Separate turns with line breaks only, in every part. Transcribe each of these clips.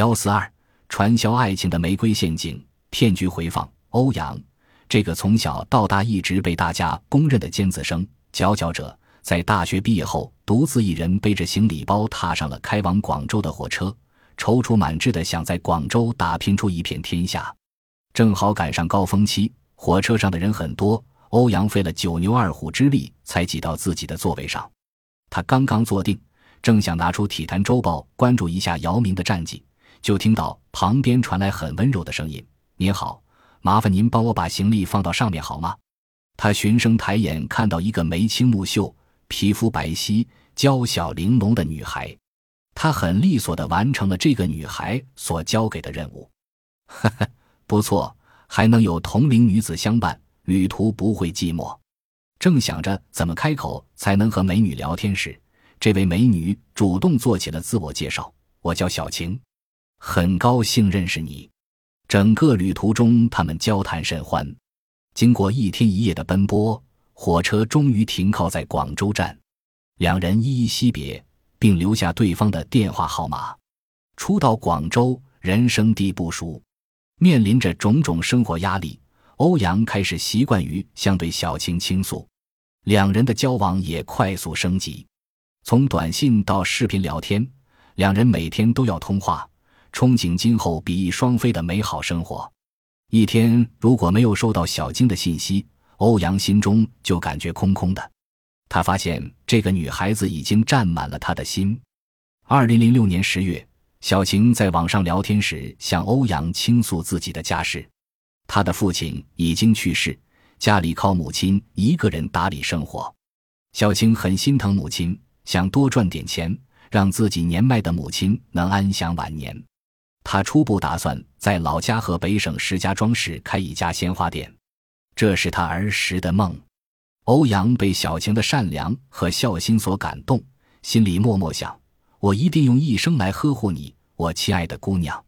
幺四二，传销爱情的玫瑰陷阱骗局回放。欧阳，这个从小到大一直被大家公认的尖子生、佼佼者，在大学毕业后，独自一人背着行李包踏上了开往广州的火车，踌躇满志的想在广州打拼出一片天下。正好赶上高峰期，火车上的人很多，欧阳费了九牛二虎之力才挤到自己的座位上。他刚刚坐定，正想拿出《体坛周报》关注一下姚明的战绩，就听到旁边传来很温柔的声音：“您好，麻烦您帮我把行李放到上面好吗？”他循声抬眼，看到一个眉清目秀、皮肤白皙、娇小玲珑的女孩，他很利索地完成了这个女孩所交给的任务。呵呵。不错，还能有同龄女子相伴，旅途不会寂寞。正想着怎么开口才能和美女聊天时，这位美女主动做起了自我介绍：“我叫小晴，很高兴认识你。”整个旅途中，他们交谈甚欢。经过一天一夜的奔波，火车终于停靠在广州站，两人依依惜别，并留下对方的电话号码。初到广州，人生地不熟。面临着种种生活压力，欧阳开始习惯于向对小晴倾诉，两人的交往也快速升级，从短信到视频聊天，两人每天都要通话，憧憬今后比翼双飞的美好生活。一天如果没有收到小晶的信息，欧阳心中就感觉空空的。他发现这个女孩子已经占满了他的心。二零零六年十月。小晴在网上聊天时向欧阳倾诉自己的家事，他的父亲已经去世，家里靠母亲一个人打理生活。小晴很心疼母亲，想多赚点钱，让自己年迈的母亲能安享晚年。他初步打算在老家河北省石家庄市开一家鲜花店，这是他儿时的梦。欧阳被小晴的善良和孝心所感动，心里默默想。我一定用一生来呵护你，我亲爱的姑娘。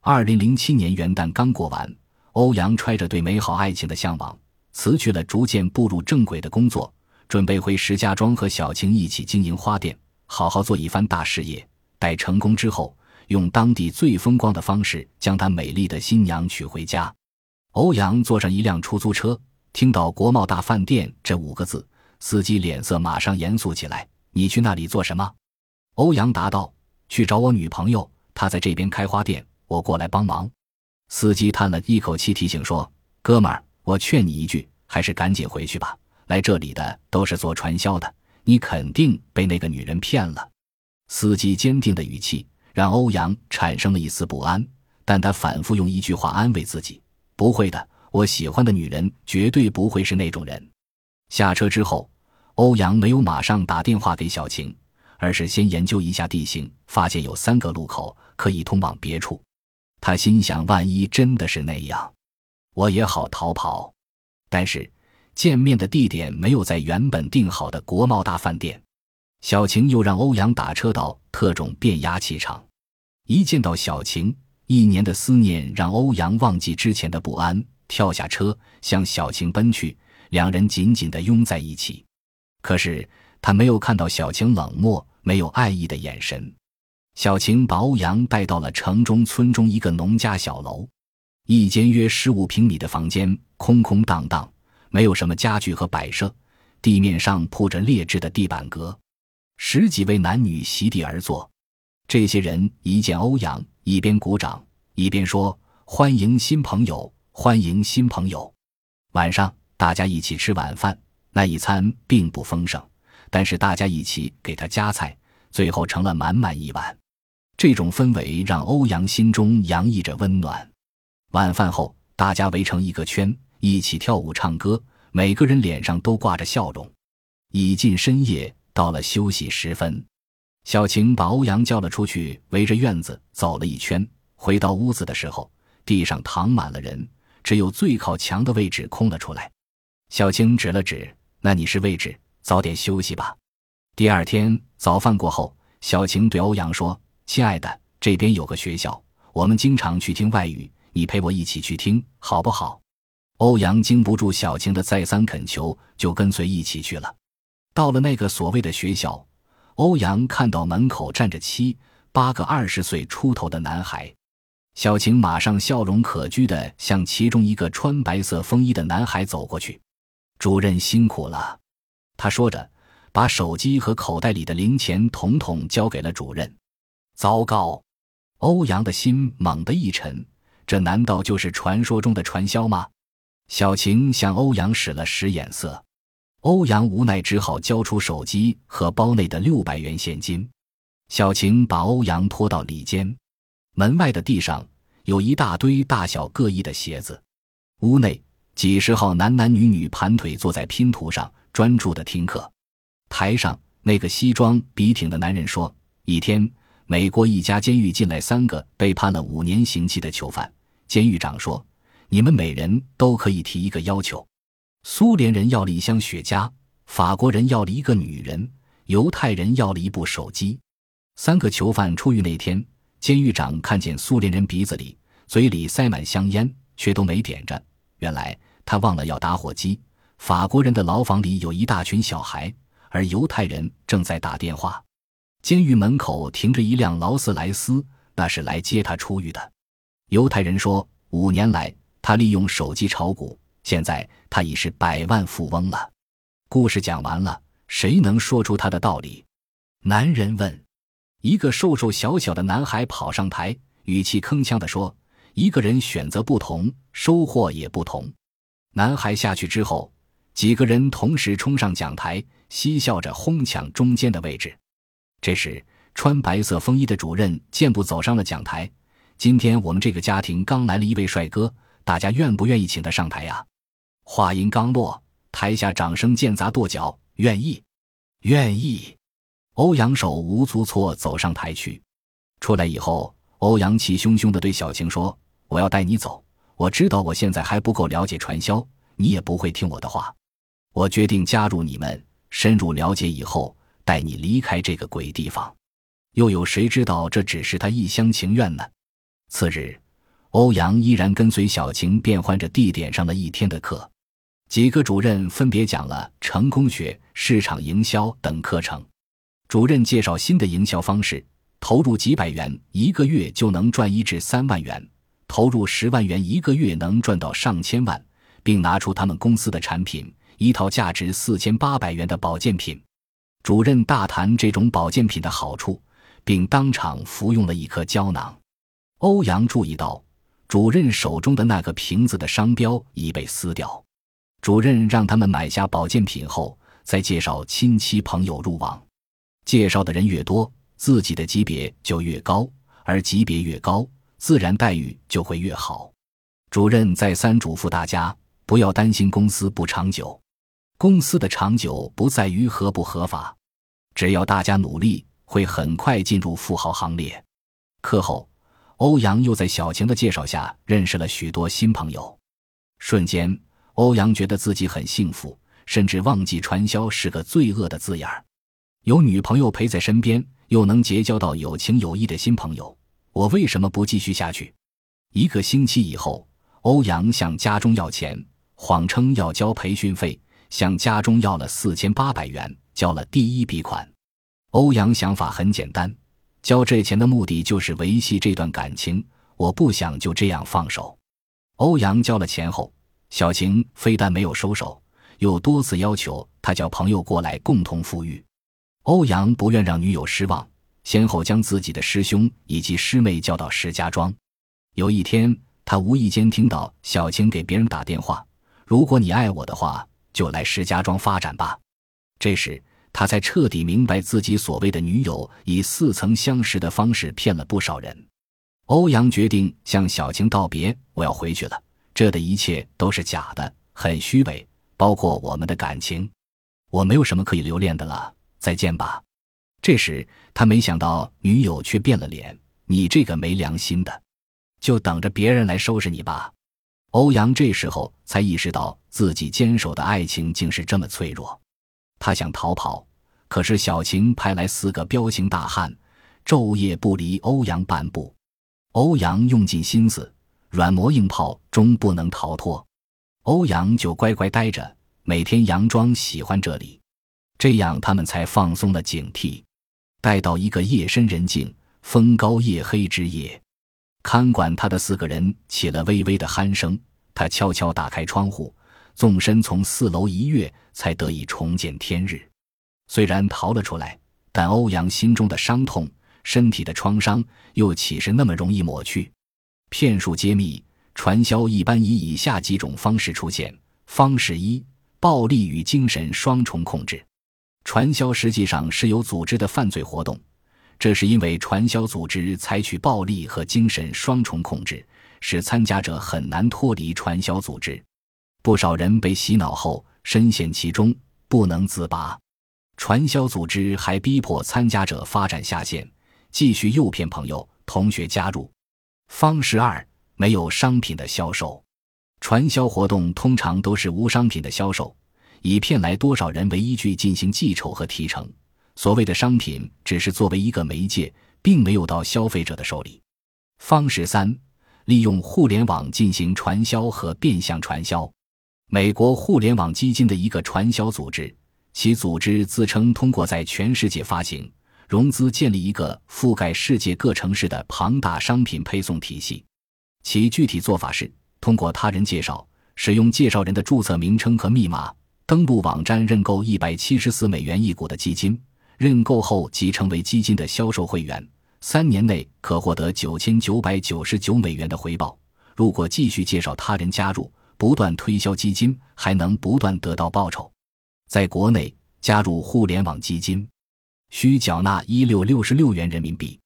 二零零七年元旦刚过完，欧阳揣着对美好爱情的向往，辞去了逐渐步入正轨的工作，准备回石家庄和小晴一起经营花店，好好做一番大事业。待成功之后，用当地最风光的方式将她美丽的新娘娶回家。欧阳坐上一辆出租车，听到“国贸大饭店”这五个字，司机脸色马上严肃起来：“你去那里做什么？”欧阳答道：“去找我女朋友，她在这边开花店，我过来帮忙。”司机叹了一口气，提醒说：“哥们儿，我劝你一句，还是赶紧回去吧。来这里的都是做传销的，你肯定被那个女人骗了。”司机坚定的语气让欧阳产生了一丝不安，但他反复用一句话安慰自己：“不会的，我喜欢的女人绝对不会是那种人。”下车之后，欧阳没有马上打电话给小晴。而是先研究一下地形，发现有三个路口可以通往别处。他心想：万一真的是那样，我也好逃跑。但是见面的地点没有在原本定好的国贸大饭店。小晴又让欧阳打车到特种变压器厂。一见到小晴，一年的思念让欧阳忘记之前的不安，跳下车向小晴奔去，两人紧紧地拥在一起。可是。他没有看到小晴冷漠、没有爱意的眼神。小晴把欧阳带到了城中村中一个农家小楼，一间约十五平米的房间，空空荡荡，没有什么家具和摆设，地面上铺着劣质的地板革。十几位男女席地而坐，这些人一见欧阳，一边鼓掌，一边说：“欢迎新朋友，欢迎新朋友。”晚上大家一起吃晚饭，那一餐并不丰盛。但是大家一起给他夹菜，最后成了满满一碗。这种氛围让欧阳心中洋溢着温暖。晚饭后，大家围成一个圈，一起跳舞唱歌，每个人脸上都挂着笑容。已近深夜，到了休息时分，小晴把欧阳叫了出去，围着院子走了一圈。回到屋子的时候，地上躺满了人，只有最靠墙的位置空了出来。小晴指了指：“那你是位置。”早点休息吧。第二天早饭过后，小晴对欧阳说：“亲爱的，这边有个学校，我们经常去听外语，你陪我一起去听好不好？”欧阳经不住小晴的再三恳求，就跟随一起去了。到了那个所谓的学校，欧阳看到门口站着七八个二十岁出头的男孩。小晴马上笑容可掬地向其中一个穿白色风衣的男孩走过去。主任辛苦了，他说着，把手机和口袋里的零钱统统交给了主任。糟糕，欧阳的心猛地一沉，这难道就是传说中的传销吗？小晴向欧阳使了使眼色，欧阳无奈只好交出手机和包内的六百元现金。小晴把欧阳拖到里间。门外的地上有一大堆大小各异的鞋子，屋内几十号男男女女盘腿坐在拼图上，专注的听课。台上那个西装笔挺的男人说：“一天，美国一家监狱进来三个被判了五年刑期的囚犯。监狱长说，你们每人都可以提一个要求。苏联人要了一箱雪茄，法国人要了一个女人，犹太人要了一部手机。三个囚犯出狱那天。”监狱长看见苏联人鼻子里、嘴里塞满香烟，却都没点着。原来他忘了要打火机。法国人的牢房里有一大群小孩，而犹太人正在打电话。监狱门口停着一辆劳斯莱斯，那是来接他出狱的。犹太人说，五年来他利用手机炒股，现在他已是百万富翁了。故事讲完了，谁能说出他的道理？男人问。一个瘦瘦小小的男孩跑上台，语气铿锵地说：“一个人选择不同，收获也不同。”男孩下去之后，几个人同时冲上讲台，嬉笑着哄抢中间的位置。这时，穿白色风衣的主任健步走上了讲台：“今天我们这个家庭刚来了一位帅哥，大家愿不愿意请他上台呀？”话音刚落，台下掌声渐杂跺脚：“愿意，愿意。”欧阳手无足措走上台去，出来以后，欧阳气汹汹地对小晴说：“我要带你走。我知道我现在还不够了解传销，你也不会听我的话。我决定加入你们，深入了解以后，带你离开这个鬼地方。又有谁知道这只是他一厢情愿呢？”次日，欧阳依然跟随小晴变换着地点上了一天的课，几个主任分别讲了成功学、市场营销等课程。主任介绍新的营销方式：投入几百元，一个月就能赚一至三万元；投入十万元，一个月能赚到上千万，并拿出他们公司的产品——一套价值四千八百元的保健品。主任大谈这种保健品的好处，并当场服用了一颗胶囊。欧阳注意到，主任手中的那个瓶子的商标已被撕掉。主任让他们买下保健品后，再介绍亲戚朋友入网。介绍的人越多，自己的级别就越高，而级别越高，自然待遇就会越好。主任再三嘱咐大家，不要担心公司不长久，公司的长久不在于合不合法，只要大家努力，会很快进入富豪行列。课后，欧阳又在小晴的介绍下认识了许多新朋友，瞬间，欧阳觉得自己很幸福，甚至忘记传销是个罪恶的字眼儿。有女朋友陪在身边，又能结交到有情有义的新朋友，我为什么不继续下去？一个星期以后，欧阳向家中要钱，谎称要交培训费，向家中要了四千八百元，交了第一笔款。欧阳想法很简单，交这钱的目的就是维系这段感情，我不想就这样放手。欧阳交了钱后，小晴非但没有收手，又多次要求他叫朋友过来共同富裕。欧阳不愿让女友失望，先后将自己的师兄以及师妹叫到石家庄。有一天，他无意间听到小晴给别人打电话：“如果你爱我的话，就来石家庄发展吧。”这时，他才彻底明白自己所谓的女友以似曾相识的方式骗了不少人。欧阳决定向小晴道别：“我要回去了，这的一切都是假的，很虚伪，包括我们的感情。我没有什么可以留恋的了。”再见吧。这时他没想到女友却变了脸：“你这个没良心的，就等着别人来收拾你吧。”欧阳这时候才意识到自己坚守的爱情竟是这么脆弱。他想逃跑，可是小晴派来四个彪形大汉，昼夜不离欧阳半步。欧阳用尽心思，软磨硬泡，终不能逃脱。欧阳就乖乖待着，每天佯装喜欢这里。这样，他们才放松了警惕。待到一个夜深人静、风高夜黑之夜。看管他的四个人起了微微的鼾声，他悄悄打开窗户，纵身从四楼一跃，才得以重见天日。虽然逃了出来，但欧阳心中的伤痛、身体的创伤又岂是那么容易抹去？骗术揭秘：传销一般以以下几种方式出现。方式一：暴力与精神双重控制。传销实际上是有组织的犯罪活动。这是因为传销组织采取暴力和精神双重控制，使参加者很难脱离传销组织。不少人被洗脑后深陷其中，不能自拔。传销组织还逼迫参加者发展下线，继续诱骗朋友、同学加入。方式二：没有商品的销售。传销活动通常都是无商品的销售，以骗来多少人为依据进行计酬和提成。所谓的商品只是作为一个媒介，并没有到消费者的手里。方式三：利用互联网进行传销和变相传销。美国互联网基金的一个传销组织，其组织自称通过在全世界发行融资，建立一个覆盖世界各城市的庞大商品配送体系。其具体做法是通过他人介绍，使用介绍人的注册名称和密码，登录网站认购一百七十四美元一股的基金。认购后即成为基金的销售会员，三年内可获得九千九百九十九美元的回报。如果继续介绍他人加入，不断推销基金，还能不断得到报酬。在国内加入互联网基金，需缴纳一六六十六元人民币。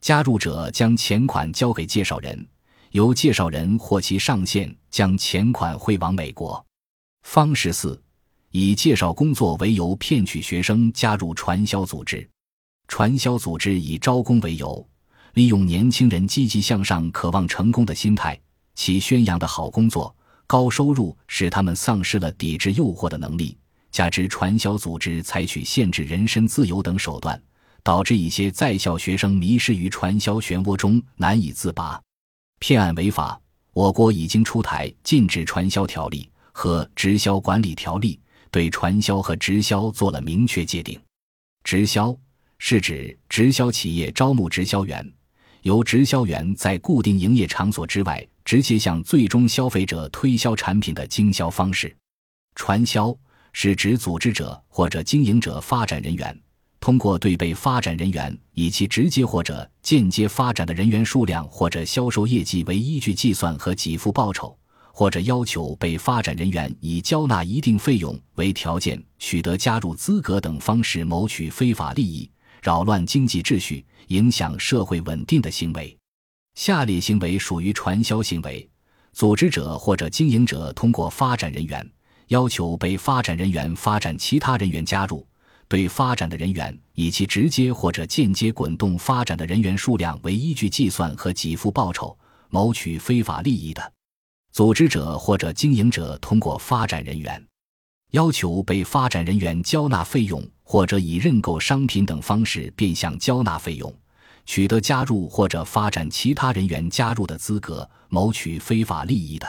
加入者将钱款交给介绍人，由介绍人或其上线将钱款汇往美国。方式四。以介绍工作为由骗取学生加入传销组织，传销组织以招工为由，利用年轻人积极向上、渴望成功的心态，其宣扬的好工作、高收入使他们丧失了抵制诱惑的能力。加之传销组织采取限制人身自由等手段，导致一些在校学生迷失于传销漩涡中难以自拔。骗案违法，我国已经出台《禁止传销条例》和《直销管理条例》。对传销和直销做了明确界定。直销是指直销企业招募直销员，由直销员在固定营业场所之外直接向最终消费者推销产品的经销方式。传销是指组织者或者经营者发展人员，通过对被发展人员以其直接或者间接发展的人员数量或者销售业绩为依据计算和给付报酬。或者要求被发展人员以交纳一定费用为条件取得加入资格等方式谋取非法利益、扰乱经济秩序、影响社会稳定的行为。下列行为属于传销行为：组织者或者经营者通过发展人员要求被发展人员发展其他人员加入，对发展的人员以其直接或者间接滚动发展的人员数量为依据计算和给付报酬，谋取非法利益的。组织者或者经营者通过发展人员要求被发展人员交纳费用，或者以认购商品等方式变相交纳费用，取得加入或者发展其他人员加入的资格，谋取非法利益的；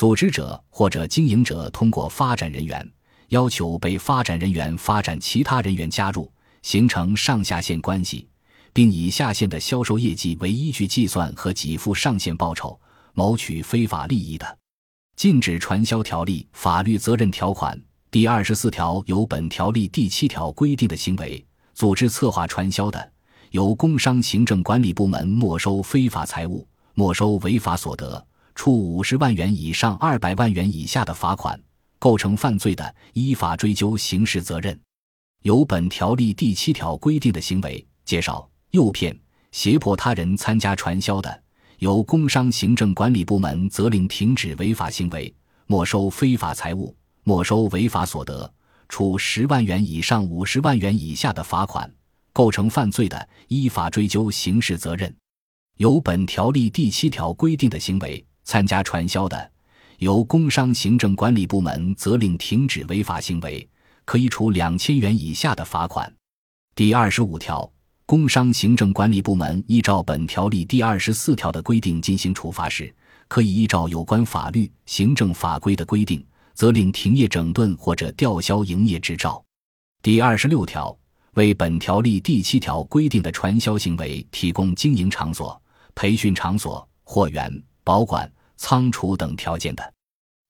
组织者或者经营者通过发展人员要求被发展人员发展其他人员加入，形成上下线关系，并以下线的销售业绩为依据计算和给付上线报酬。谋取非法利益的，《禁止传销条例》法律责任条款第二十四条由本条例第七条规定的行为，组织策划传销的，由工商行政管理部门没收非法财物、没收违法所得，处五十万元以上二百万元以下的罚款；构成犯罪的，依法追究刑事责任。由本条例第七条规定的行为，介绍、诱骗、胁迫他人参加传销的。由工商行政管理部门责令停止违法行为，没收非法财物，没收违法所得，处十万元以上五十万元以下的罚款；构成犯罪的，依法追究刑事责任。由本条例第七条规定的行为，参加传销的，由工商行政管理部门责令停止违法行为，可以处两千元以下的罚款。第二十五条。工商行政管理部门依照本条例第二十四条的规定进行处罚时，可以依照有关法律、行政法规的规定，责令停业整顿或者吊销营业执照。第二十六条，为本条例第七条规定的传销行为提供经营场所、培训场所、货源、保管、仓储等条件的，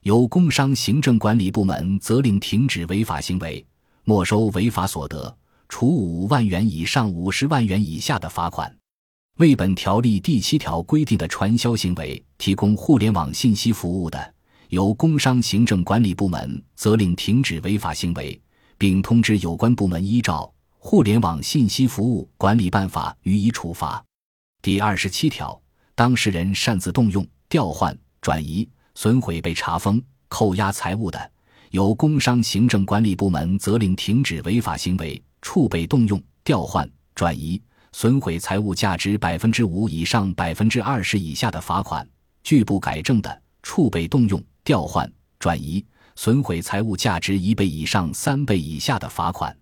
由工商行政管理部门责令停止违法行为，没收违法所得，处五万元以上五十万元以下的罚款。为本条例第七条规定的传销行为提供互联网信息服务的，由工商行政管理部门责令停止违法行为，并通知有关部门依照《互联网信息服务管理办法》予以处罚。第二十七条，当事人擅自动用、调换、转移、损毁被查封、扣押财物的，由工商行政管理部门责令停止违法行为，处被动用、调换、转移。损毁财物价值百分之五以上百分之二十以下的罚款；拒不改正的，处被动用、调换、转移；损毁财物价值一倍以上三倍以下的罚款。